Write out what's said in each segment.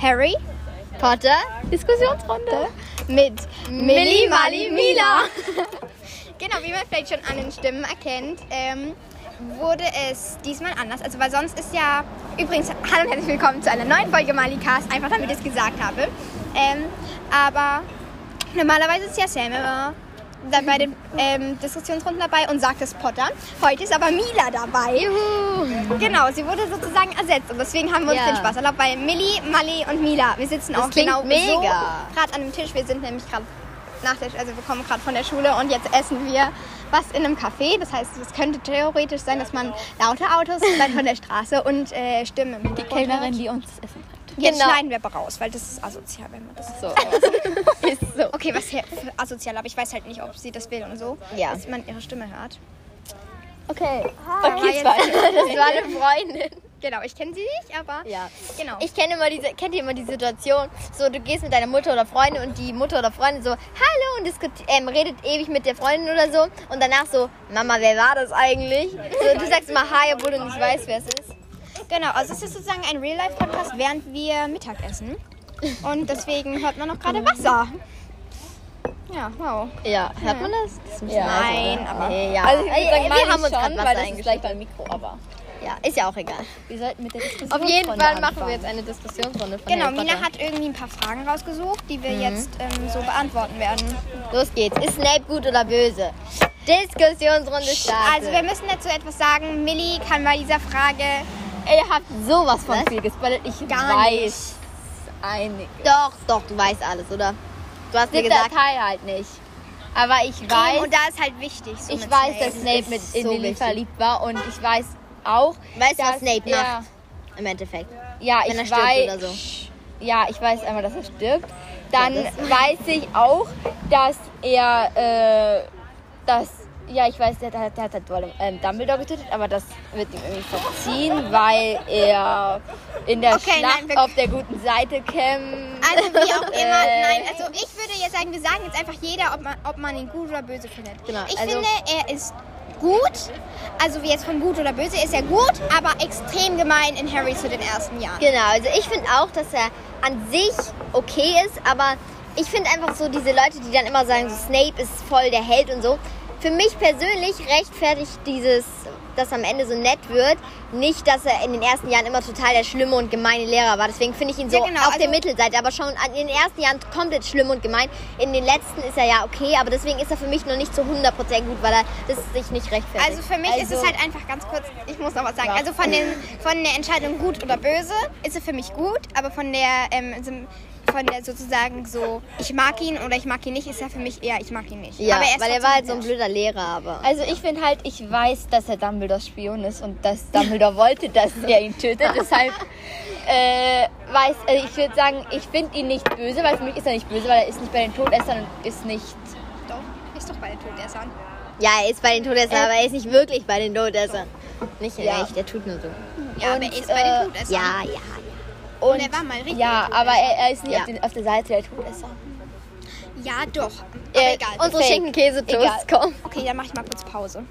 Harry Potter, Diskussionsrunde. mit Milli, Mali, Mila. genau, wie man vielleicht schon an den Stimmen erkennt, ähm, wurde es diesmal anders. Also, weil sonst ist ja. Übrigens, hallo und herzlich willkommen zu einer neuen Folge Malicast, einfach damit ich es gesagt habe. Ähm, aber normalerweise ist ja Sam immer da bei den ähm, Diskussionsrunden dabei und sagt es Potter. Heute ist aber Mila dabei. Juhu. Genau, sie wurde sozusagen ersetzt und deswegen haben wir uns Ja. den Spaß erlaubt bei Milli, Mali und Mila. Wir sitzen Das auch genau so mega. gerade an dem Tisch. Wir sind nämlich gerade nach der, also wir kommen gerade von der Schule und jetzt essen wir was in einem Café. Das heißt, es könnte theoretisch sein, dass man laute Autos von der Straße und äh, Stimmen im Die Kellnerin, die uns das Essen bringt. Jetzt Genau. schneiden wir aber raus, weil das ist asozial, wenn man das So. Ist so. Okay, was hier für asozial, aber ich weiß halt nicht, ob sie das will und so, Ja. dass man ihre Stimme hört. Okay. Okay, jetzt- zwei. Das war eine Freundin. Genau, ich kenne sie nicht, aber Ja. genau. Ich kenne immer diese, kennt ihr immer die Situation, so du gehst mit deiner Mutter oder Freundin und die Mutter oder Freundin so, hallo und ähm, redet ewig mit der Freundin oder so und danach so, Mama, wer war das eigentlich? So, du sagst immer hi, obwohl du nicht weißt, wer es ist. Genau, also es ist sozusagen ein Real-Life-Podcast, während wir Mittag essen. Und deswegen hört man noch gerade Wasser. Ja, wow. Ja, hört man das? das Ja, Nein, leise. aber- Nee, ja. Also ich würde sagen, wir haben uns schon, weil das ist gleich beim Mikro, aber Ja, ist ja auch egal. wir sollten mit der Diskussion Auf jeden Fall machen wir jetzt eine Diskussionsrunde von Genau, Mina hat irgendwie ein paar Fragen rausgesucht, die wir jetzt ähm, so beantworten werden. Los geht's. Ist Snape gut oder böse? Diskussionsrunde startet. Also wir müssen dazu etwas sagen. Millie kann bei dieser Frage... Ihr habt sowas von Was? viel gespoilert. Ich Gar weiß einige. doch, doch, du weißt alles, oder? Du hast mir gesagt, Teil halt nicht. Aber ich weiß, Und da ist halt wichtig. So ich weiß, dass Snape. Snape mit in so Lily verliebt war und ich weiß auch, weißt du, was Snape macht? Im Endeffekt. Ja, Wenn ich er weiß, oder so. ja, ich weiß einmal, dass er stirbt. Dann Ja, weiß ich auch, dass er, äh, dass, ja, ich weiß, der, der, der hat halt ähm, Dumbledore getötet, aber das wird ihm irgendwie verziehen, weil er in der Okay, Schlacht nein, wir- auf der guten Seite kämpft. Also wie auch immer, Äh. nein, also ich würde jetzt sagen, wir sagen jetzt einfach jeder, ob man, ob man ihn gut oder böse findet. Genau, Ich also- finde, er ist gut, also wie jetzt von gut oder böse ist er gut, aber extrem gemein in Harry zu den ersten Jahren. Genau, also ich finde auch, dass er an sich okay ist, aber ich finde einfach so diese Leute, die dann immer sagen, so Snape ist voll der Held und so. Für mich persönlich rechtfertigt dieses, dass am Ende so nett wird, nicht, dass er in den ersten Jahren immer total der schlimme und gemeine Lehrer war. Deswegen finde ich ihn so Ja, genau, auf der also- Mittelseite, aber schon in den ersten Jahren komplett schlimm und gemein. In den letzten ist er ja okay, aber deswegen ist er für mich noch nicht zu 100% gut, weil er das sich nicht rechtfertigt. Also für mich ist es Also- halt einfach ganz kurz, ich muss noch was sagen. Ja. Also von, den, von der Entscheidung gut oder böse ist er für mich gut, aber von der, ähm, von der sozusagen so, ich mag ihn oder ich mag ihn nicht, ist er für mich eher, ich mag ihn nicht. ja, aber er weil er war halt so ein blöder Lehrer, aber... Also ich finde halt, ich weiß, dass er Dumbledores Spion ist und dass Dumbledore wollte, dass er ihn tötet. Deshalb äh, weiß, also ich würde sagen, ich finde ihn nicht böse, weil für mich ist er nicht böse, weil er ist nicht bei den Todessern und ist nicht. Doch, ist doch bei den Todessern. Ja, er ist bei den Todessern, Äh, aber er ist nicht wirklich bei den Todessern. Nicht Ja. echt, er tut nur so. Ja, aber Und, er ist bei äh, den Todessern. Ja, ja, ja. Und, Und er war mal richtig Ja, aber er, er ist nicht Ja. auf, den, auf der Seite der Todesser. Ja, doch. Aber Äh, egal. Unsere. Schinken-Käse-Toast kommen. Okay, dann mache ich mal kurz Pause.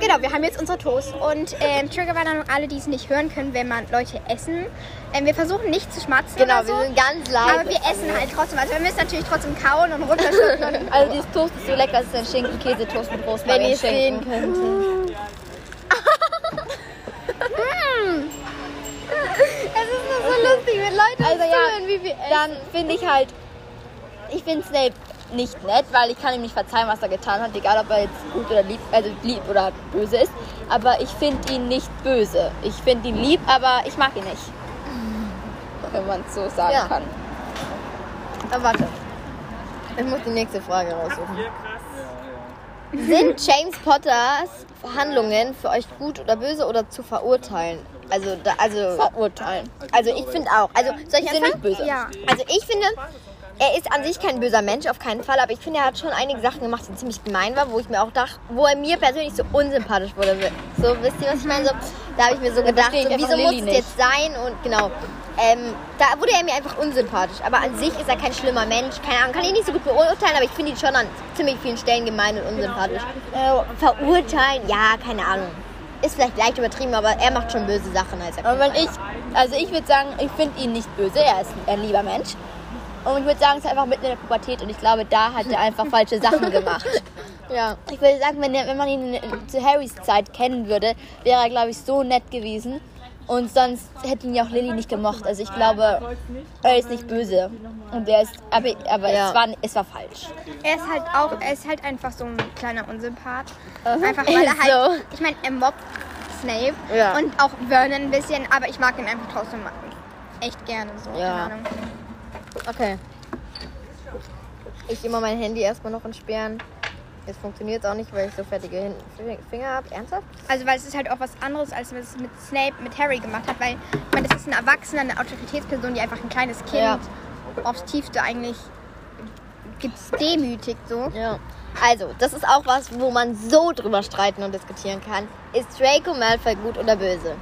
Genau, wir haben jetzt unsere Toast und ähm, Triggerwarnung, alle, die es nicht hören können, wenn man Leute essen. Ähm, wir versuchen nicht zu schmatzen Genau, so, wir sind ganz leise. aber wir essen halt trotzdem. Also wir müssen natürlich trotzdem kauen und runterschlucken. Also dieses Toast ist so lecker, es ist ein Schinken-Käse-Toast mit Wenn Rosmarin. ihr es sehen Schinken. Wie wir essen. Dann finde ich halt, ich finde Snape nicht nett, weil ich kann ihm nicht verzeihen, was er getan hat, egal ob er jetzt gut oder lieb, also lieb oder böse ist. Aber ich finde ihn nicht böse. Ich finde ihn lieb, aber ich mag ihn nicht. Wenn man es so sagen Ja. kann. Aber warte. Ich muss die nächste Frage raussuchen. Sind James Potters Handlungen für euch gut oder böse oder zu verurteilen? Also, da, also, Verurteilen. also ich finde auch. Also, soll ich Sind anfangen? nicht böse. Ja. Also ich finde, er ist an sich kein böser Mensch, auf keinen Fall, aber ich finde, er hat schon einige Sachen gemacht, die ziemlich gemein waren, wo ich mir auch dachte, wo er mir persönlich so unsympathisch wurde. So, wisst ihr, was ich meine? So, da habe ich mir so gedacht, so, wieso muss es jetzt sein? Und genau, ähm, da wurde er mir einfach unsympathisch. Aber an sich ist er kein schlimmer Mensch. Keine Ahnung, kann ich nicht so gut beurteilen, aber ich finde ihn schon an ziemlich vielen Stellen gemein und unsympathisch. Äh, verurteilen, ja, keine Ahnung. Ist vielleicht leicht übertrieben, aber er macht schon böse Sachen als er wenn ich, also ich würde sagen, ich finde ihn nicht böse, er ist ein lieber Mensch. Und ich würde sagen, es ist einfach mitten in der Pubertät und ich glaube, da hat er einfach falsche Sachen gemacht. Ja. Ich würde sagen, wenn, er, wenn man ihn zu Harrys Zeit kennen würde, wäre er, glaube ich, so nett gewesen. Und sonst hätte ihn ja auch Lily nicht gemocht. Also ich glaube, er ist nicht böse. Und er ist, aber, aber Ja. es, war, es war falsch. Er ist halt auch, er ist halt einfach so ein kleiner Unsympath. Mhm. Einfach weil er halt, ich meine, er mobbt Snape Ja. und auch Vernon ein bisschen, aber ich mag ihn einfach trotzdem echt gerne so. Ja. Keine Ahnung. Okay. Ich immer mein Handy erstmal noch entsperren. Jetzt funktioniert es auch nicht, weil ich so fertige Finger habe. Ernsthaft? Also weil es ist halt auch was anderes, als was es mit Snape, mit Harry gemacht hat, weil ich meine, das ist ein Erwachsener, eine Autoritätsperson, die einfach ein kleines Kind Ja. aufs Tiefste eigentlich demütigt so. Ja. Also, das ist auch was, wo man so drüber streiten und diskutieren kann. Ist Draco Malfoy gut oder böse?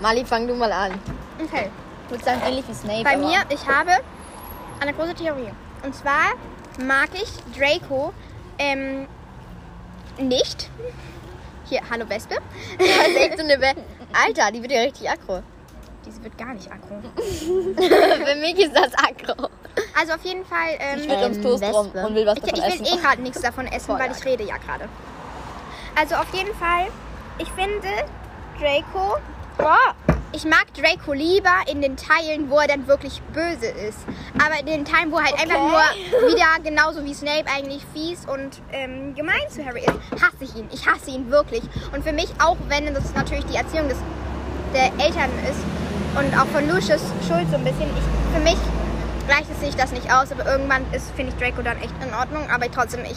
Mali, fang du mal an. Okay. Ich würde sagen, ähnlich wie Snape. Bei mir, ich habe eine große Theorie. Und zwar mag ich Draco ähm, nicht. Hier, hallo Wespe. Das ist echt so eine Be Alter, die wird ja richtig aggro. Diese wird gar nicht aggro. Für mich ist das aggro. Also auf jeden Fall. Ähm, Ich will ums Ähm, Toast rum Wespe. und will was ich, davon ich will essen. eh gerade nichts davon essen, Voll weil ich rede ja gerade. Also auf jeden Fall, ich finde Draco. Ich mag Draco lieber in den Teilen, wo er dann wirklich böse ist. Aber in den Teilen, wo er halt einfach nur wieder genauso wie Snape eigentlich fies und ähm, gemein zu Harry ist, hasse ich ihn. Ich hasse ihn wirklich. Und für mich, auch wenn das natürlich die Erziehung des, der Eltern ist und auch von Lucius Schuld so ein bisschen, ich, für mich gleicht es sich das nicht aus, aber irgendwann ist, finde ich Draco dann echt in Ordnung, aber trotzdem ich.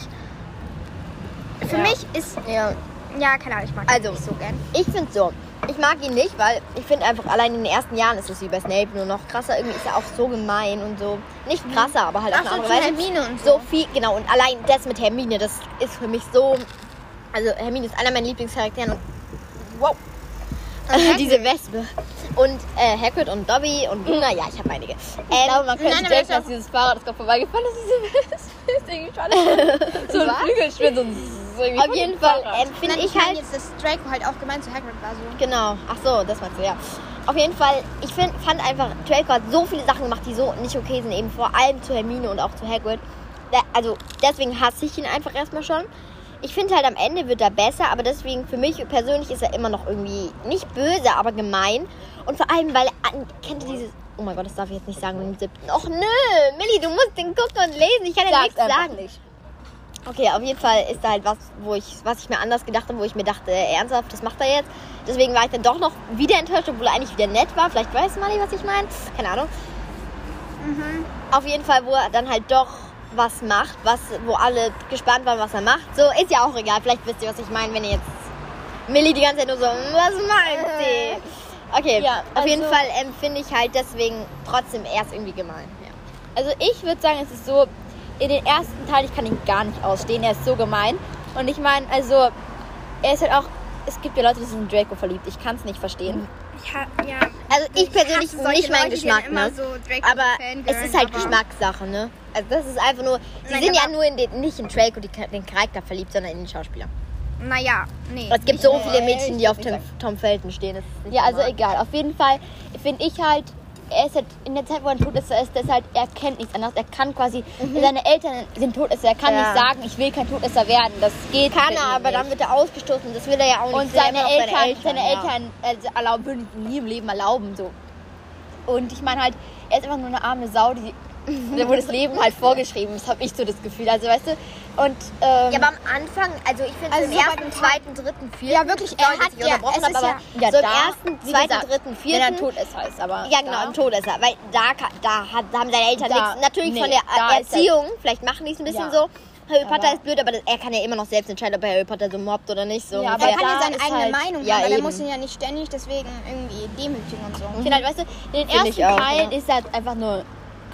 Für Ja. mich ist, Ja. ja, keine Ahnung, ich mag ihn Also, nicht so gern. Ich finde so. Ich mag ihn nicht, weil ich finde einfach allein in den ersten Jahren ist es wie bei Snape nur noch krasser. Irgendwie ist er auch so gemein und so. Nicht krasser, aber halt auf Ach eine so, andere Weise. Hermine und so so. viel, genau. Und allein das mit Hermine, das ist für mich so. Also Hermine ist einer meiner Lieblingscharakteren und wow. Hagrid. Diese Wespe. Und äh, Hagrid und Dobby und Luna, ja, ich habe einige. Ich Ähm, glaube, man könnte nein, denken, dass dieses Fahrrad gerade vorbeigefahren ist. Diese Wespe ist irgendwie schade. so ein so ein so irgendwie auf jeden Fall ähm, finde ich meine halt. jetzt, dass Draco halt auch gemeint zu Hagrid war so. Genau, ach so, das meinst du, ja. Auf jeden Fall, ich find, fand einfach, Draco hat so viele Sachen gemacht, die so nicht okay sind, eben vor allem zu Hermine und auch zu Hagrid. Da, also deswegen hasse ich ihn einfach erstmal schon. Ich finde halt am Ende wird er besser, aber deswegen für mich persönlich ist er immer noch irgendwie nicht böse, aber gemein. Und vor allem, weil er, kennt ihr dieses, oh mein Gott, das darf ich jetzt nicht sagen im siebten. Och nö, Millie, du musst den gucken und lesen, ich kann ja nichts sagen. Okay, auf jeden Fall ist da halt was, wo ich, was ich mir anders gedacht habe, wo ich mir dachte, äh, ernsthaft, das macht er jetzt. Deswegen war ich dann doch noch wieder enttäuscht, obwohl er eigentlich wieder nett war. Vielleicht weiß Mali, was ich meine. Keine Ahnung. Auf jeden Fall, wo er dann halt doch was macht, was, wo alle gespannt waren, was er macht. So, ist ja auch egal. Vielleicht wisst ihr, was ich meine, wenn ihr jetzt Millie die ganze Zeit nur so, was meint sie? Okay, Ja, auf jeden also- Fall ähm, finde ich halt deswegen trotzdem erst irgendwie gemein. Ja. Also ich würde sagen, es ist so, in den ersten Teil, ich kann ihn gar nicht ausstehen, er ist so gemein. Und ich meine, also, er ist halt auch, es gibt ja Leute, die sind in Draco verliebt, ich kann es nicht verstehen. Ich ha ja. Also ich persönlich hasse nicht mein Leute, Geschmack, ne? so aber es ist halt Geschmackssache, ne? Also das ist einfach nur, die Nein, sind ja nur in den, nicht in Draco, die, den Charakter verliebt, sondern in den Schauspieler. Naja, nee. Es gibt so viele Mädchen, ich die auf Tom, Tom Felton stehen. Ja, also egal. Auf jeden Fall finde ich halt, er ist halt in der Zeit, wo er tot ist, er ist das halt, er kennt nichts anderes. Er kann quasi, seine Eltern sind Todesser. Er kann Mhm. Ja. nicht sagen, ich will kein Todesser werden. Das geht Kann er, aber nicht. dann wird er ausgestoßen. Das will er ja auch nicht. Und seine noch Eltern, seine ja. Eltern also erlauben, würden nie im Leben erlauben. So. Und ich meine halt, er ist einfach nur eine arme Sau, die, wo das Leben halt vorgeschrieben ist, habe ich so das Gefühl. Also weißt du, und ähm, Ja, aber am Anfang, also ich finde Also im so bei ersten, zweiten, dritten, vierten. Ja, wirklich, er hat ja- es ist aber ja- so im ersten, zweiten, gesagt, dritten, wenn vierten. er tot ist, heißt aber. Ja, genau, im Todesser. Weil da, da, da haben seine Eltern Da- nichts. Natürlich nee, von der ist er- Erziehung, vielleicht machen die es ein bisschen Ja. so. Harry Potter Aber- ist blöd, aber das, er kann ja immer noch selbst entscheiden, ob er Harry Potter so mobbt oder nicht. So Ja, ungefähr. er kann ja seine ist eigene halt- Meinung Ja, haben, aber er muss ihn ja nicht ständig deswegen irgendwie demütigen und so. Ich finde halt, weißt du, in den Finde ich ersten auch, Teilen ja. ist er halt einfach nur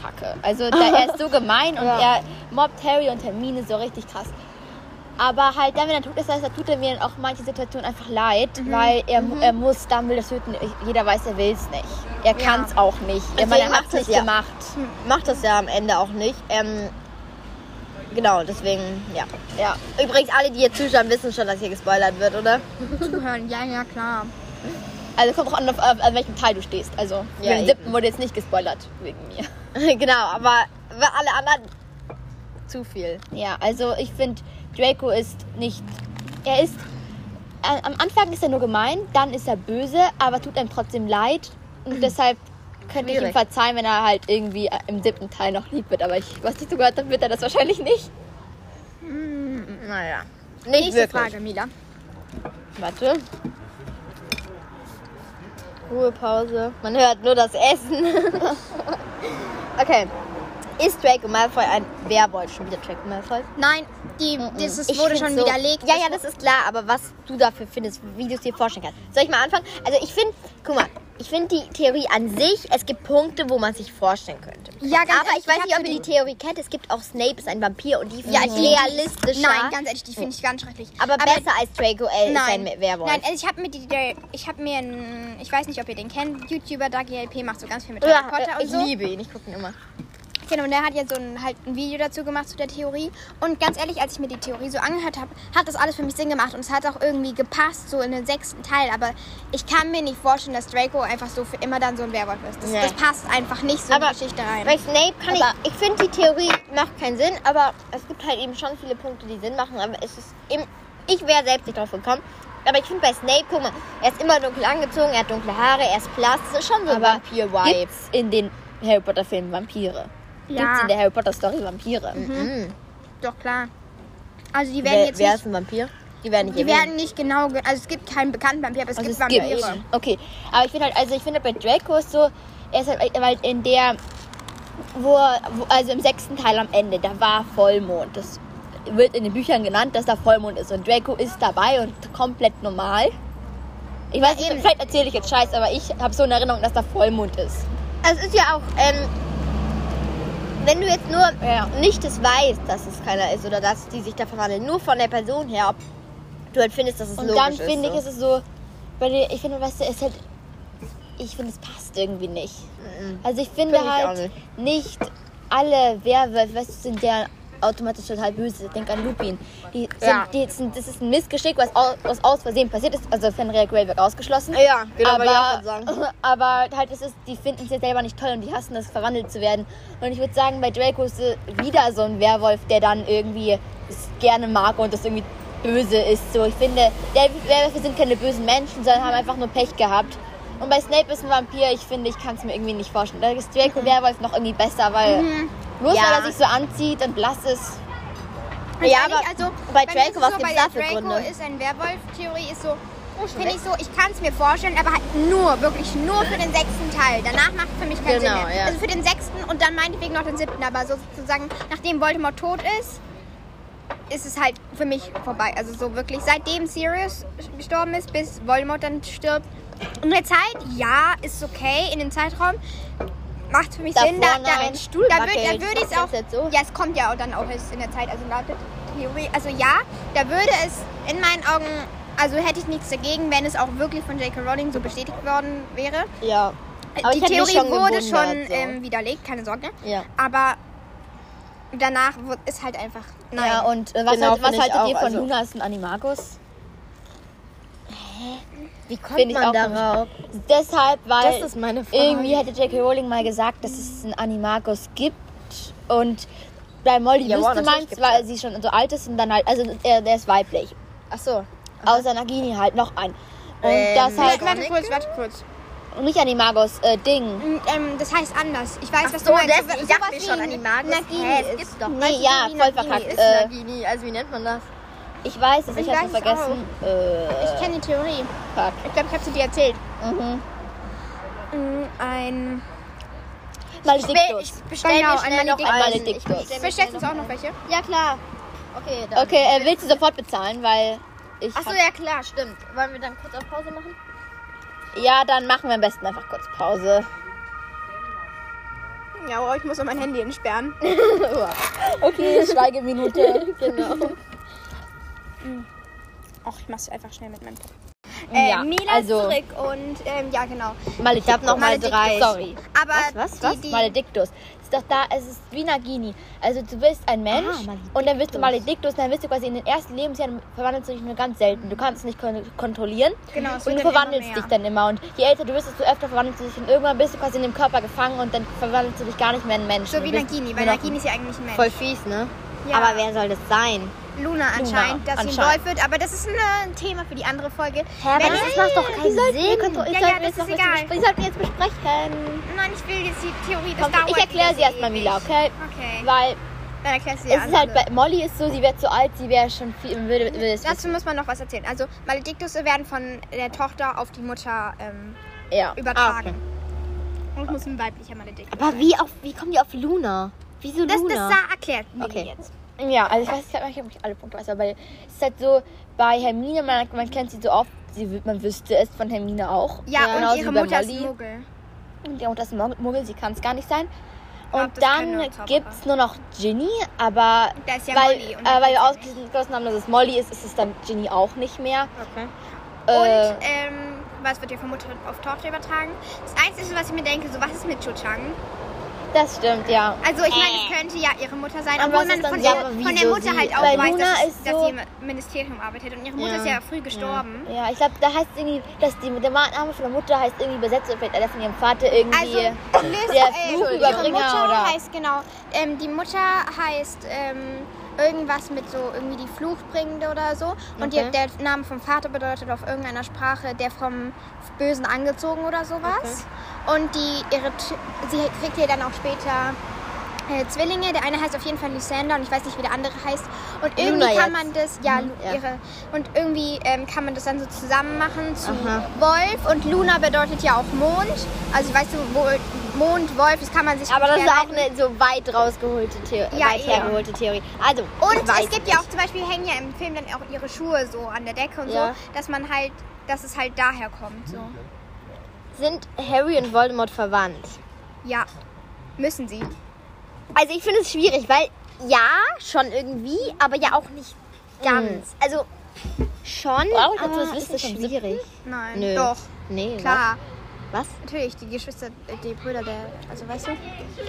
Kacke. Also da, er ist so gemein und Ja. er mobbt Harry und Hermine so richtig krass. Aber halt dann, wenn er tot ist, da tut er mir auch manche Situationen einfach leid, Mhm. weil er, er muss Dumbledore töten. Jeder weiß, er will es nicht. Er Ja. kann es auch nicht. Deswegen weil er macht hat es es nicht ja. gemacht. macht das ja am Ende auch nicht. Ähm, genau, deswegen, ja. ja. Übrigens, alle, die hier zuschauen, wissen schon, dass hier gespoilert wird, oder? Zuhören, ja, ja, klar. Also kommt auch an, auf, auf, an welchem Teil du stehst. Also Ja, den eben. siebten wurde jetzt nicht gespoilert wegen mir. genau, aber alle anderen zu viel. Ja, also ich finde, Draco ist nicht. Er ist. äh, Am Anfang ist er nur gemein, dann ist er böse, aber tut einem trotzdem leid. Und deshalb könnte ich ihm Schwierig. verzeihen, wenn er halt irgendwie äh, im siebten Teil noch lieb wird. Aber ich, was ich so gehört habe, wird er das wahrscheinlich nicht. Naja. Nicht Nächste wirklich. Frage, Mila. Warte. Ruhepause. Man hört nur das Essen. okay. Ist Draco Malfoy ein Werwolf? Schon wieder Draco Malfoy? Nein, die, das ist, wurde schon so- widerlegt. Ja, ja, das ist klar, aber was du dafür findest, wie du es dir vorstellen kannst. Soll ich mal anfangen? Also ich finde, guck mal, ich finde die Theorie an sich, es gibt Punkte, wo man sich vorstellen könnte. Ja, ganz aber ehrlich, ich weiß ich nicht, ob ihr die Theorie kennt. Es gibt auch Snape ist ein Vampir und die finde Ja, ich realistischer. Nein, ganz ehrlich, die finde ich ganz schrecklich. aber, besser als Draco L ist ein Werwolf. Nein, also ich habe mir die, ich habe mir, einen, ich weiß nicht, ob ihr den kennt, YouTuber Dagi LP macht so ganz viel mit ja, Harry Potter äh, und ich so. liebe ihn, ich gucke ihn immer. Genau, und der hat ja so ein, halt ein Video dazu gemacht zu der Theorie. Und ganz ehrlich, als ich mir die Theorie so angehört habe, hat das alles für mich Sinn gemacht und es hat auch irgendwie gepasst, so in den sechsten Teil. Aber ich kann mir nicht vorstellen, dass Draco einfach so für immer dann so ein Werwolf ist. Das, Nee. das passt einfach nicht so Aber in die Geschichte rein. Bei Snape kann Aber- ich, ich finde die Theorie macht keinen Sinn, aber es gibt halt eben schon viele Punkte, die Sinn machen, aber es ist eben, ich wäre selbst nicht drauf gekommen. Aber ich finde bei Snape, guck mal, er ist immer dunkel angezogen, er hat dunkle Haare, er ist blass, das ist schon so ein Vampir-Vibe. in den Harry Potter Filmen Vampire? Ja. Gibt's in der Harry Potter Story Vampire? Mhm. Doch, klar. Also die werden Wer, jetzt wer nicht, ist ein Vampir? Die werden nicht die erwähnt. werden nicht genau, ge- also es gibt keinen bekannten Vampir, aber es Also gibt es gibt. Vampire. Okay, aber ich finde halt, also ich finde bei Draco ist so, er ist halt, weil in der, wo, wo, also im sechsten Teil am Ende, da war Vollmond. Das wird in den Büchern genannt, dass da Vollmond ist. Und Draco ist dabei und komplett normal. Ich weiß nicht, vielleicht erzähle ich jetzt Scheiß, aber ich habe so eine Erinnerung, dass da Vollmond ist. Es ist ja auch, ähm, wenn du jetzt nur Ja. nicht es weißt, dass es keiner ist oder dass die sich da verwandeln, nur von der Person her, ob du halt findest, dass es Und logisch dann ist. finde ich, so. ist es so, weil ich finde, weißt du, es halt, ich finde, es passt irgendwie nicht. Also ich finde Finde ich auch halt nicht. alle Werwölfe, weißt du, sind ja automatisch total böse. Denk an Lupin. Die sind, Ja. die sind, das ist ein Missgeschick, was aus, was aus Versehen passiert ist. Also Fenrir Greyback ausgeschlossen. Ja, genau, aber, sagen. aber halt, es ist, die finden es ja selber nicht toll und die hassen es, verwandelt zu werden. Und ich würde sagen, bei Draco ist wieder so ein Werwolf, der dann irgendwie es gerne mag und das irgendwie böse ist. So, ich finde, Werwölfe sind keine bösen Menschen, sondern haben einfach nur Pech gehabt. Und bei Snape ist ein Vampir, ich finde, ich kann es mir irgendwie nicht vorstellen. Da ist Draco Werwolf noch irgendwie besser, weil bloß Ja. weil er sich so anzieht und blass ist. Ja, Ehrlich, aber also, bei Draco, es was so, gibt's bei da für Gründe? ist ein Werwolf-Theorie, ist so, finde ich so, ich kann es mir vorstellen, aber halt nur, wirklich nur für den sechsten Teil. Danach macht es für mich keinen Genau, Sinn mehr. ja. Also für den sechsten und dann meinetwegen noch den siebten, aber sozusagen, nachdem Voldemort tot ist, ist es halt für mich vorbei. Also so wirklich, seitdem Sirius gestorben ist, bis Voldemort dann stirbt. In der Zeit, ja, ist okay. In dem Zeitraum macht für mich Da Sinn. Da, da, ein Stuhl da, würd, da wackelt. würde ich es auch. jetzt so? Ja, es kommt ja auch dann auch erst in der Zeit, also laut der Theorie. Also ja, da würde es in meinen Augen, also hätte ich nichts dagegen, wenn es auch wirklich von J.K. Rowling so bestätigt worden wäre. Ja. Aber die Theorie schon wurde schon so. ähm, widerlegt, keine Sorge. Ja. Aber danach ist halt einfach. Nein. Ja, und äh, was, Genau, halt, was haltet auch, ihr von also- Lunas und Animagus? Wie kommt ich man auch darauf? Deshalb, weil Das ist meine Frage. irgendwie hätte J.K. Rowling mal gesagt, dass es einen Animagus gibt und bei Molly Ja, wüsste man weil sie schon so alt ist und dann halt, also er, der ist weiblich. Ach so. Außer Nagini halt noch ein. Und Ähm, das halt, warte, warte kurz, warte kurz. nicht Animagus, äh, Ding. Mm, Ähm, das heißt anders. Ich weiß, Ach was so, du meinst. das- ich Sowas dachte schon, Animagus. Nagini Hä, ist- es gibt's doch. Nee, ja, voll Nagini verkackt. Ist Äh, Nagini, also wie nennt man das? Ich weiß es, Ich ich hab's weiß es vergessen. Äh, Ich kenne die Theorie. fuck. Ich glaube, ich habe sie dir erzählt. Mhm. Mm, Ein. Maledictus. bestell Genau, mir schnell ein noch. Ich bestell mir Bestellst du uns noch auch noch welche? Ja, klar. Okay, dann. Okay, äh, willst du sofort bezahlen, weil ich. Ach so, hab- ja klar, stimmt. Wollen wir dann kurz auf Pause machen? ja, dann machen wir am besten einfach kurz Pause. Ja, aber ich muss auch mein Handy entsperren. Okay, Schweigeminute. genau. Ach, ich mach's einfach schnell mit meinem. äh, Ja, Mila also- zurück und ähm, ja genau. Maledictus. Ich hab noch mal drei. Sorry. Aber Was, was, was? die, Maledictus. Es ist doch da, es ist wie Nagini. Also du bist ein Mensch Maledictus. und dann wirst du Maledictus, dann wirst du quasi in den ersten Lebensjahren verwandelst du dich nur ganz selten. Du kannst es nicht kon kontrollieren Genau, es und du verwandelst dich dann immer. Und je älter du bist, desto öfter verwandelst du dich und irgendwann bist du quasi in dem Körper gefangen und dann verwandelst du dich gar nicht mehr in Menschen. so wie Nagini, weil Nagini ist ja eigentlich ein Mensch. Voll fies, ne? Ja. Aber wer soll das sein? Luna anscheinend, dass sie ein anscheinend. Wolf wird, aber das ist ein äh, Thema für die andere Folge. Hä, aber das es- macht doch keinen Sinn. Ja, sollten ja, jetzt das ist ein egal. Wir sollten jetzt besprechen. Nein, ich will jetzt die Theorie, das Komm, ich erkläre sie erstmal. Mila, okay? Okay, Weil dann erklärst du es ist halt Molly ist so, sie wäre zu alt, sie wäre schon viel, würde, würde Dazu muss man noch was erzählen. Also Maledictus werden von der Tochter auf die Mutter ähm, ja. übertragen. Und muss ein weiblicher Maledictus Aber wie, auf, wie kommen die auf Luna? Wieso Das, Luna? das sah erklärt Mili Okay. jetzt. Ja, also ich weiß, ich habe nicht alle Punkte, weiß, aber es ist halt so, bei Hermine, man, man kennt sie so oft, sie, man wüsste es von Hermine auch. Ja, Ja, und ihre Mutter ist Molly. Muggel. Und die Mutter ist Muggel, sie kann es gar nicht sein. Und dann gibt es nur noch Ginny, aber Da ist ja weil, Molly. Äh, weil wir ausgeschlossen haben, dass es Molly ist, ist es dann Ginny auch nicht mehr. Okay. Äh, Und ähm, was wird ja von Mutter auf Tochter übertragen? Das Einzige, was ich mir denke, so was ist mit Cho Chang? Das stimmt, ja. Also ich meine, es könnte ja ihre Mutter sein, Aber obwohl was man ist dann von, so- ihr, von der Mutter sie- halt auch Weil weiß, Luna dass, ist dass so- sie im Ministerium arbeitet. Und ihre Mutter Ja. ist ja früh gestorben. Ja, ich glaube, da heißt irgendwie, dass die, der Name von der Mutter heißt irgendwie übersetzt, oder vielleicht der von ihrem Vater irgendwie. Also, Liz, der äh, Fluchüberbringer, ihre Mutter oder? heißt, genau, ähm, die Mutter heißt ähm, irgendwas mit so irgendwie die Fluchbringende oder so. Und Okay. die, der Name vom Vater bedeutet auf irgendeiner Sprache der vom Bösen angezogen oder sowas. Und die, ihre, sie kriegt ja dann auch später äh, Zwillinge. Der eine heißt auf jeden Fall Lysander und ich weiß nicht, wie der andere heißt. Und irgendwie Luna kann man das, ja, Lu- ja. ihre, und irgendwie ähm, kann man das dann so zusammen machen zu Aha. Wolf. Und Luna bedeutet ja auch Mond. Also weißt du, wo Mond, Wolf, das kann man sich Aber das ist auch eine so weit rausgeholte Theorie. Ja, weit hergeholte Theorie. Also, Und es gibt ja auch zum Beispiel, hängen ja im Film dann auch ihre Schuhe so an der Decke und Ja. so, dass man halt, dass es halt daher kommt. So. Sind Harry und Voldemort verwandt? Ja, müssen sie. Also ich finde es schwierig, weil ja, schon irgendwie, aber ja auch nicht ganz. Also schon, Brauche ich aber das es Wissen ist schwierig. Nein, Nö. doch, Nee, klar. Was? was? Natürlich, die Geschwister, äh, die Brüder der, also weißt du?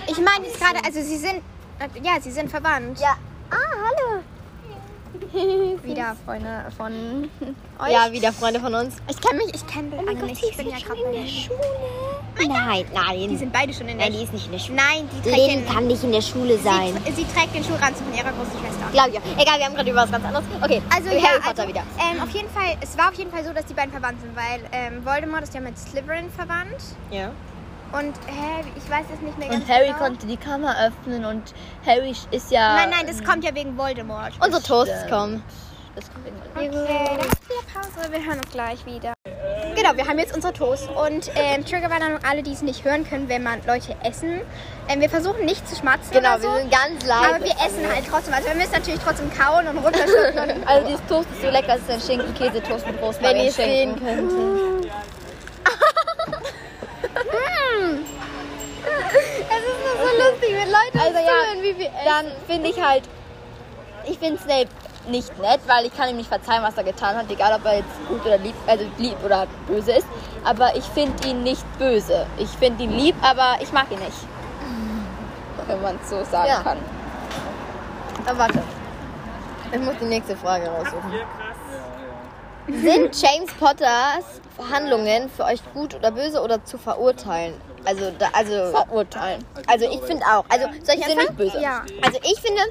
Ich meine jetzt gerade, also sie sind, ja, sie sind verwandt. Ja. Ah, hallo. Wieder Freunde von euch. Ja, wieder Freunde von uns. Ich kenne mich, ich kenne alle nicht. Ich bin ja gerade bei der Schule. Nein, nein. Die sind beide schon in der nein, die Schule. ist nicht in der Schule. Nein, die trägt Lynn den, kann nicht in der Schule sein. sie, sie trägt den Schulranzen von ihrer großen Schwester. Glaub ich auch. Egal, wir haben gerade über was ganz anderes. Okay, Also Harry ja, Potter also, wieder. Ähm, auf jeden Fall, es war auf jeden Fall so, dass die beiden verwandt sind, weil ähm, Voldemort ist ja mit Slytherin verwandt Ja. und hä, ich weiß es nicht mehr ganz Und Harry genau. konnte die Kammer öffnen und Harry ist ja. Nein, nein, das kommt ja wegen Voldemort. Unsere Toasts kommen. Das kommt wegen Okay, dann ist Pause. Wir hören uns gleich wieder. Genau, wir haben jetzt unsere Toast und ähm, Triggerwarnung alle, die es nicht hören können, wenn man Leute essen. Ähm, wir versuchen nicht zu schmatzen Genau, oder so, wir sind ganz aber live. wir essen halt trotzdem. Also wir müssen natürlich trotzdem kauen und runterschlucken. Also dieses Toast ist so lecker, es ist ein Schinken-Käse-Toast mit Wenn Rosmarin. ihr es sehen Schinken. könntet. es ist nur so lustig, wenn Leute Also ja, zuhören, wie wir essen. Dann finde ich halt, ich finde Snape nicht nett, weil ich kann ihm nicht verzeihen, was er getan hat, egal ob er jetzt gut oder lieb, also lieb oder böse ist. Aber ich finde ihn nicht böse. Ich finde ihn lieb, aber ich mag ihn nicht. Wenn man es so sagen Ja. kann. Aber warte. Ich muss die nächste Frage raussuchen. Sind James Potters Handlungen für euch gut oder böse oder zu verurteilen? Also, da, also, Verurteilen. also ich finde auch. Also, soll ich sind nicht böse. Ja. Also ich finde,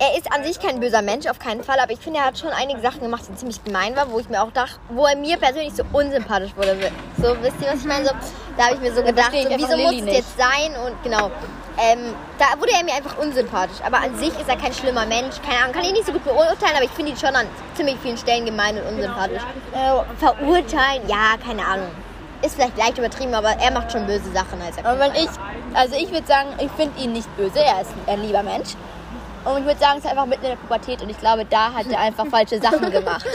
er ist an sich kein böser Mensch, auf keinen Fall, aber ich finde, er hat schon einige Sachen gemacht, die ziemlich gemein waren, wo ich mir auch dachte, wo er mir persönlich so unsympathisch wurde. So, wisst ihr, was ich meine? So, da habe ich mir so gedacht, so, wieso muss es jetzt sein? Und genau, ähm, da wurde er mir einfach unsympathisch. Aber an sich ist er kein schlimmer Mensch, keine Ahnung, kann ich nicht so gut beurteilen, aber ich finde ihn schon an ziemlich vielen Stellen gemein und unsympathisch. Äh, verurteilen, ja, keine Ahnung. Ist vielleicht leicht übertrieben, aber er macht schon böse Sachen, als er Aber wenn ich, also ich würde sagen, ich finde ihn nicht böse, er ist ein lieber Mensch. Und ich würde sagen, es ist einfach mitten in der Pubertät und ich glaube, da hat er einfach falsche Sachen gemacht.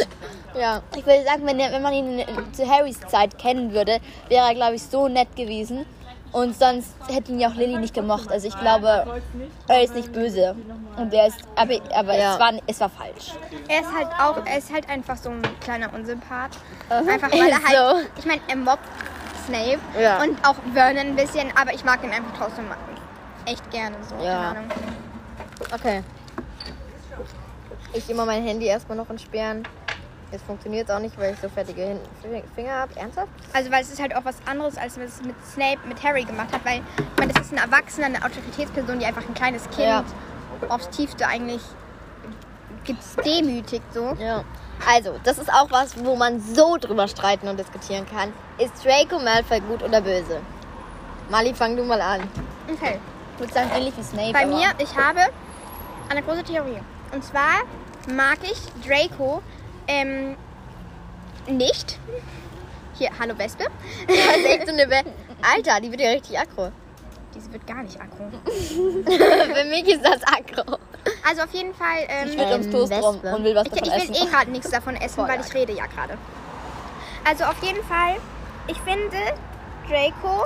Ja. Ich würde sagen, wenn, er, wenn man ihn in- zu Harrys Zeit kennen würde, wäre er, glaube ich, so nett gewesen. Und sonst hätte ihn ja auch Lilly nicht gemocht. Also ich glaube, er ist nicht böse. Und er ist, aber, aber Ja. es, war, es war falsch. Er ist halt auch, er ist halt einfach so ein kleiner Unsympath. Einfach weil er halt, ich meine, er mobbt Snape Ja. und auch Vernon ein bisschen, aber ich mag ihn einfach trotzdem echt gerne so. Ja. Okay. Ich immer mein Handy erstmal noch entsperren. Jetzt funktioniert es auch nicht, weil ich so fertige Finger habe. Ernsthaft? Also weil es ist halt auch was anderes, als was es mit Snape, mit Harry gemacht hat, weil ich meine, das ist ein Erwachsener, eine Autoritätsperson, die einfach ein kleines Kind Ja. aufs Tiefste eigentlich gibt's demütigt so. Ja. Also, das ist auch was, wo man so drüber streiten und diskutieren kann. Ist Draco Malfoy gut oder böse? Mali, fang du mal an. Okay. Ich würde sagen, ähnlich wie Snape. Bei mir, ich habe eine große Theorie. Und zwar mag ich Draco ähm, nicht. Hier, hallo Wespe. Das ist echt so eine Be Alter, die wird ja richtig aggro. Diese wird gar nicht aggro. Für mich ist das aggro. Also auf jeden Fall. Ähm, Ich will ums Toast rum Wespe. und will was Ich, davon ich will essen. eh gerade nichts davon essen, Voll weil ich rede ja gerade. Also auf jeden Fall, ich finde Draco.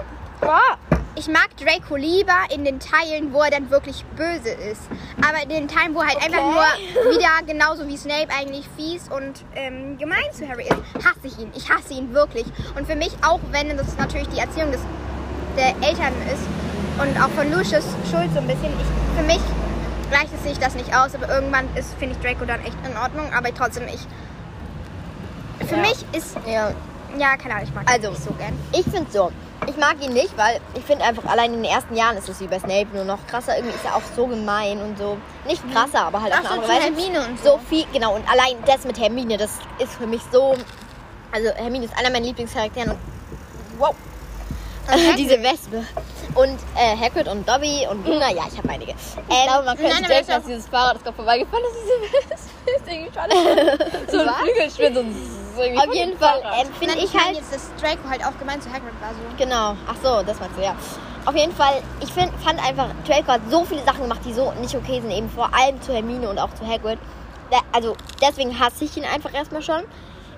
Ich mag Draco lieber in den Teilen, wo er dann wirklich böse ist. Aber in den Teilen, wo er halt einfach nur wieder genauso wie Snape eigentlich fies und ähm, gemein zu Harry ist, hasse ich ihn. Ich hasse ihn wirklich. Und für mich, auch wenn das natürlich die Erziehung des, der Eltern ist und auch von Lucius Schuld so ein bisschen, ich, für mich gleicht es sich das nicht aus, aber irgendwann ist, finde ich Draco dann echt in Ordnung, aber trotzdem nicht. Für Ja. mich ist, Ja. ja, keine Ahnung, ich mag ihn Also, nicht so gern. Ich finde so. Ich mag ihn nicht, weil ich finde einfach, allein in den ersten Jahren ist es wie bei Snape nur noch krasser. Irgendwie ist er auch so gemein und so. Nicht krasser, aber halt auf Ach so, eine zu andere Weise. Hermine und so so. viel, genau. Und allein das mit Hermine, das ist für mich so. Also, Hermine ist einer meiner Lieblingscharakteren. Und, wow. Diese Wespe. Und äh, Hagrid und Dobby und Luna, ja, ich habe einige. Ich Ähm, glaube, man könnte denken, das dass dieses Fahrrad ist gerade vorbeigefahren ist. Diese Wespe ist irgendwie schade. so ein Was? Flügelspiel, so ein irgendwie auf jeden dem Fall ähm, finde ich meine halt. jetzt, dass Draco halt auch gemein zu Hagrid war so. Genau, ach so, das meinst du, ja. Auf jeden Fall, ich find, fand einfach, Draco hat so viele Sachen gemacht, die so nicht okay sind, eben vor allem zu Hermine und auch zu Hagrid. Also deswegen hasse ich ihn einfach erstmal schon.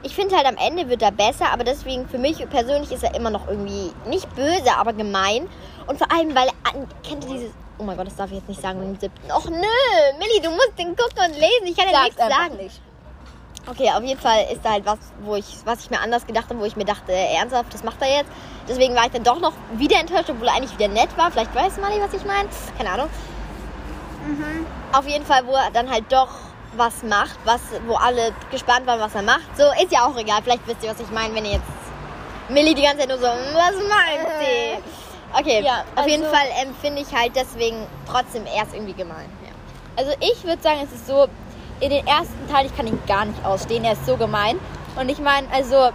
Ich finde halt am Ende wird er besser, aber deswegen für mich persönlich ist er immer noch irgendwie nicht böse, aber gemein. Und vor allem, weil er, kennt ihr dieses, oh mein Gott, das darf ich jetzt nicht sagen im siebten. Och nö, Milli, du musst den gucken und lesen, ich kann ja nichts sagen. Okay, auf jeden Fall ist da halt was, wo ich, was ich mir anders gedacht habe, wo ich mir dachte, äh, ernsthaft, das macht er jetzt. Deswegen war ich dann doch noch wieder enttäuscht, obwohl er eigentlich wieder nett war. Vielleicht weiß Mali, was ich meine. Keine Ahnung. Auf jeden Fall, wo er dann halt doch was macht, was, wo alle gespannt waren, was er macht. So, ist ja auch egal. Vielleicht wisst ihr, was ich meine, wenn ihr jetzt Milli die ganze Zeit nur so, was meint sie? Okay, Ja, auf jeden also- Fall ähm, finde ich halt deswegen trotzdem erst irgendwie gemein. Ja. Also ich würde sagen, es ist so, in den ersten Teil, ich kann ihn gar nicht ausstehen, er ist so gemein. Und ich meine, also,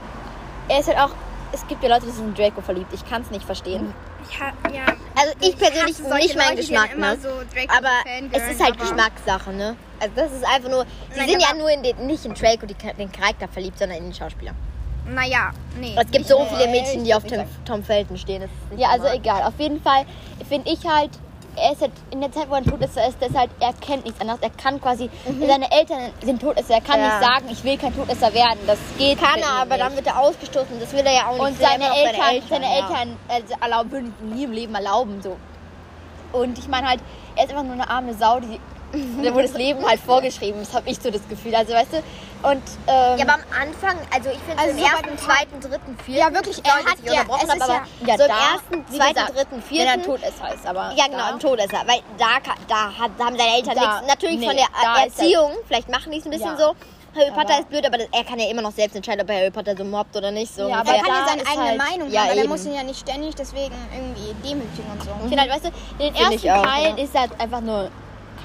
er ist halt auch, es gibt ja Leute, die sind in Draco verliebt, ich kann es nicht verstehen. Ja, ja. Also ich persönlich solche nicht mein Leute, Geschmack, ne? so Aber es ist halt Geschmackssache, ne? Also das ist einfach nur, sie Nein, sind ja nur in den, nicht in Draco, die, den Charakter verliebt, sondern in den Schauspieler. Naja, nee. Es gibt so viele Mädchen, die ich auf Tom, Tom Felton stehen. Ja, also egal. Auf jeden Fall finde ich halt, er ist halt in der Zeit, wo er tot ist, er ist das halt, er kennt nichts anderes. Er kann quasi, seine Eltern sind Todesser. Er kann Mhm. Ja. nicht sagen, ich will kein Todesser werden. Das geht Kann er, aber nicht. dann wird er ausgestoßen. Das will er ja auch nicht. Und seine noch Eltern, seine ja. Eltern äh, erlauben, würden ihm nie im Leben erlauben. So. Und ich meine halt, er ist einfach nur eine arme Sau, die, der wurde das Leben halt vorgeschrieben. Das habe ich so das Gefühl. Also weißt du, und ähm, Ja, aber am Anfang, also ich finde Also im so ersten, zweiten, dritten, vierten. Ja, wirklich, er hat ja- es ist aber ja- so im da, ersten, zweiten, gesagt, dritten, wenn er vierten. tot ist, heißt aber. Ja, genau, da- ein Todesser. Weil da, da, hat, da haben seine Eltern Da- nichts. Natürlich nee, von der da ist er- Erziehung, vielleicht machen die es ein bisschen Ja. so. Harry Potter Aber- ist blöd, aber er kann ja immer noch selbst entscheiden, ob er Harry Potter so mobbt oder nicht. So Ja, ungefähr. er kann ja da seine ist eigene halt- Meinung Ja, haben, aber er muss ihn ja nicht ständig deswegen irgendwie demütigen und so. Ich finde halt, weißt du, in den Finde ich ersten auch, Teil ja. ist er halt einfach nur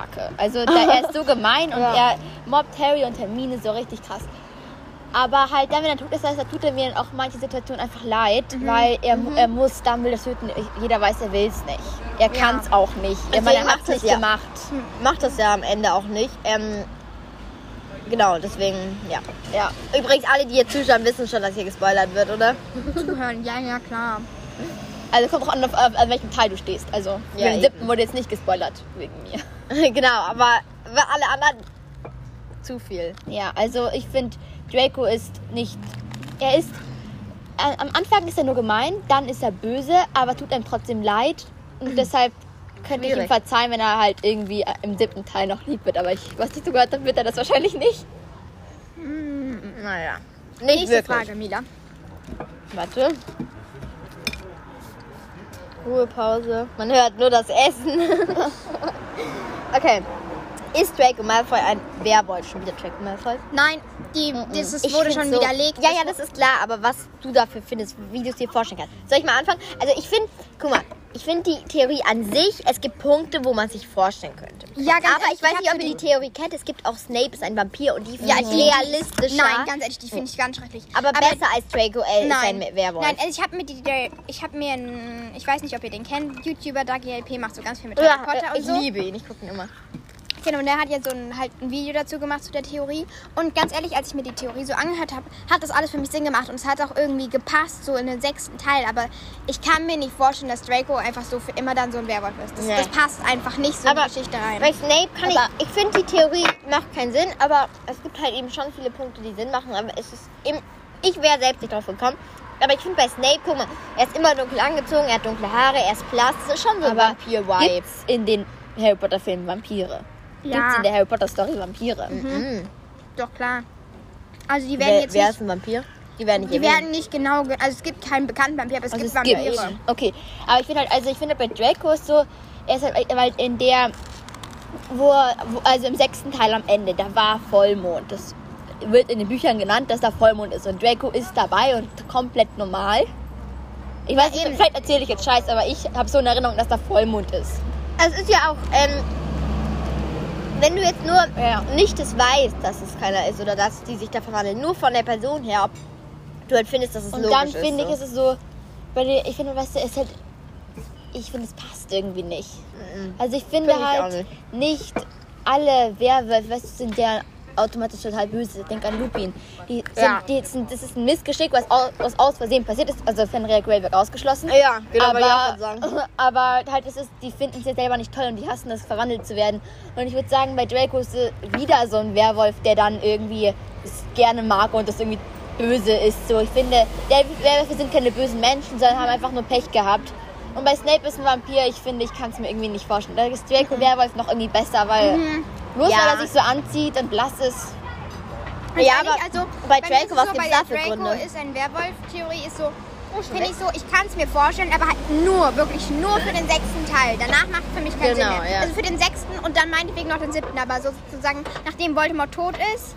Kacke. Also der, er ist so gemein und Ja. er mobbt Harry und Hermine so richtig krass. Aber halt dann, wenn er tot ist, heißt, er tut er mir in auch manche Situationen einfach leid, weil er, er muss Dumbledore töten. Jeder weiß, er will es nicht. Er kann es auch nicht. Ich meine, er hat macht es es nicht ja. gemacht. Macht das ja am Ende auch nicht. Ähm, genau, deswegen, ja. Ja. Übrigens, alle, die hier zuschauen, wissen schon, dass hier gespoilert wird, oder? Zuhören, ja, ja, klar. Also kommt auch an, auf, an welchem Teil du stehst. Also Ja, eben. siebten wurde jetzt nicht gespoilert wegen mir. genau, aber für alle anderen zu viel. Ja, also ich finde, Draco ist nicht. Er ist äh, am Anfang ist er nur gemein, dann ist er böse, aber tut einem trotzdem leid. Und deshalb könnte ich ihm Schwierig. verzeihen, wenn er halt irgendwie äh, im siebten Teil noch lieb wird. Aber ich, was ich so gehört habe, wird er das wahrscheinlich nicht. Naja. Nicht Nächste wirklich. Frage, Mila. Warte. Ruhepause. Man hört nur das Essen. okay. Ist Draco Malfoy ein Werwolf? Schon wieder Draco Malfoy? Nein, die, das ist, wurde schon so, widerlegt. Ja, ja, das ist klar, aber was du dafür findest, wie du es dir vorstellen kannst. Soll ich mal anfangen? Also ich finde, guck mal, ich finde die Theorie an sich, es gibt Punkte, wo man sich vorstellen könnte. Ja, ganz aber ehrlich, ich weiß ich nicht, ob ihr die Theorie kennt. Es gibt auch Snape ist ein Vampir und die finde Ja, ich ich realistischer. Nein, ganz ehrlich, die finde ich ganz schrecklich. aber, besser als Draco L ist Nein, ein Werwolf. Nein, also ich habe mir die, ich habe mir, einen, ich weiß nicht, ob ihr den kennt, YouTuber Dagi LP macht so ganz viel mit ja, Harry Potter und ich so. liebe ihn, ich gucke ihn immer. Genau, und der hat ja so ein, halt ein Video dazu gemacht zu der Theorie. Und ganz ehrlich, als ich mir die Theorie so angehört habe, hat das alles für mich Sinn gemacht. Und es hat auch irgendwie gepasst, so in den sechsten Teil. Aber ich kann mir nicht vorstellen, dass Draco einfach so für immer dann so ein Werwolf ist. Das, Nee. das passt einfach nicht so in Aber die Geschichte rein. Bei Snape kann Aber- ich, ich finde die Theorie macht keinen Sinn, aber es gibt halt eben schon viele Punkte, die Sinn machen, aber es ist eben, ich wäre selbst nicht drauf gekommen. Aber ich finde bei Snape, guck mal, er ist immer dunkel angezogen, er hat dunkle Haare, er ist blass, das ist schon so ein Vampir-Vibe. in den Harry Potter Filmen Vampire? Gibt's Ja. in der Harry Potter Story Vampire? Mhm. Doch, klar. Also die werden Wer, jetzt wer nicht... ist ein Vampir? Die werden nicht Die erwähnt. werden nicht genau... ge- Also es gibt keinen bekannten Vampir, aber es Also gibt es gibt Vampire. Okay, aber ich finde halt, also ich finde bei Draco ist so, er ist halt, weil in der, wo, wo, also im sechsten Teil am Ende, da war Vollmond. Das wird in den Büchern genannt, dass da Vollmond ist und Draco ist dabei und komplett normal. Ich weiß nicht, vielleicht erzähle ich jetzt Scheiß, aber ich habe so in Erinnerung, dass da Vollmond ist. Es ist ja auch, ähm, wenn du jetzt nur Ja. nicht es weißt, dass es keiner ist oder dass die sich da verwandeln, nur von der Person her, ob du halt findest, dass es Und logisch dann ist. finde ich, so. ist es so, der, ich finde, weißt du, es ist halt, ich finde, es passt irgendwie nicht. Mhm. Also ich finde ich auch halt nicht. alle Werwölfe, weißt du, sind ja automatisch total böse. Denk an Lupin. Die sind, Ja. die sind, das ist ein Missgeschick, was aus, was aus Versehen passiert ist. Also Fenrir Greyback ausgeschlossen. Ja, genau, aber, sagen. aber halt, es ist, die finden es ja selber nicht toll und die hassen es, verwandelt zu werden. Und ich würde sagen, bei Draco ist wieder so ein Werwolf, der dann irgendwie es gerne mag und das irgendwie böse ist. So, ich finde, Werwölfe sind keine bösen Menschen, sondern haben einfach nur Pech gehabt. Und bei Snape ist ein Vampir, ich finde, ich kann es mir irgendwie nicht vorstellen. Da ist Draco Werwolf noch irgendwie besser, weil bloß Ja. weil er sich so anzieht und blass ist. Und Ja, aber also, bei Draco, ist es was so, gibt's bei da für Draco Gründe? ist ein Werwolf-Theorie, ist so, finde ich so, ich kann es mir vorstellen, aber halt nur, wirklich nur für den sechsten Teil. Danach macht es für mich keinen Genau, Sinn mehr. ja. Also für den sechsten und dann meinetwegen noch den siebten, aber sozusagen, nachdem Voldemort tot ist,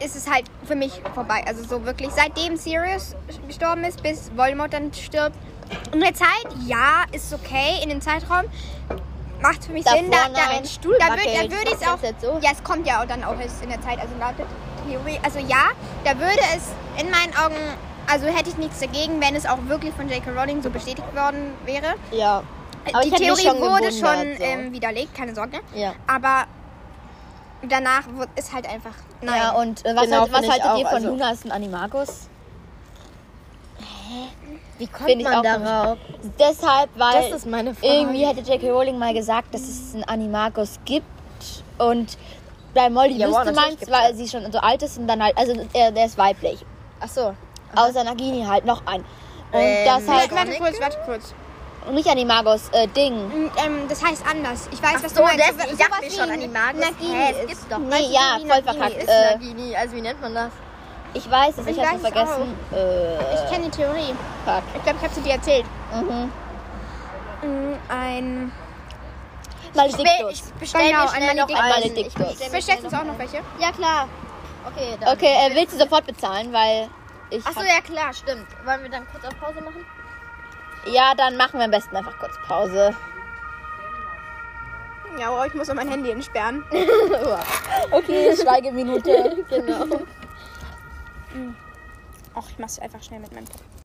ist es halt für mich vorbei. Also so wirklich, seitdem Sirius gestorben ist, bis Voldemort dann stirbt. In der Zeit, ja, ist okay. In dem Zeitraum macht es für mich Davor Sinn. Da, da, nein. Stuhl da, würd, wackelt. da würde ich es auch. jetzt so? Ja, es kommt ja auch dann auch erst in der Zeit, also laut der Theorie. Also ja, da würde es in meinen Augen, also hätte ich nichts dagegen, wenn es auch wirklich von J.K. Rowling so bestätigt worden wäre. Ja. Aber Die Theorie schon wurde gewundert, schon so. ähm, widerlegt, keine Sorge. Ja. Aber danach wird- ist halt einfach. Nein. Ja, und äh, was, Genau, halt, was haltet auch, ihr von also- Luna ist ein Animagus? Wie kommt man darauf? Deshalb, weil Das ist meine Frage. irgendwie hätte J.K. Rowling mal gesagt, dass es einen Animagus gibt und bei Molly Ja, wüsste man gibt's weil sie schon so alt ist und dann halt, also er, der ist weiblich. Ach so. Außer Nagini halt noch ein. Und Ähm, das halt, warte, kurz, warte kurz. nicht Animagus, äh, Ding. Mm, Ähm, das heißt anders. Ich weiß, Ach was so, du meinst. das- ich dachte mir schon, Animagus. Nagini Hä, es ist. doch. Nee, ja, voll Nagini verkackt. Ist Äh, Nagini, also wie nennt man das? Ich weiß es, Ich ich hab's weiß vergessen. Äh, Ich kenne die Theorie. fuck. Ich glaube, ich habe sie dir erzählt. Mhm. Mm, Ein. Maledictus. bestell Genau, mir schnell ein noch Maledictus. einen. Maledictus. Ich bestell mir Verstellst du uns auch noch welche? Ja, klar. Okay, dann. Okay, äh, willst du sofort bezahlen, weil ich. Ach so, hab- ja klar, stimmt. Wollen wir dann kurz auf Pause machen? ja, dann machen wir am besten einfach kurz Pause. Ja, oh, ich muss auch mein Handy entsperren. Okay, Schweigeminute. genau. Ach, ich mach's einfach schnell mit meinem Kopf.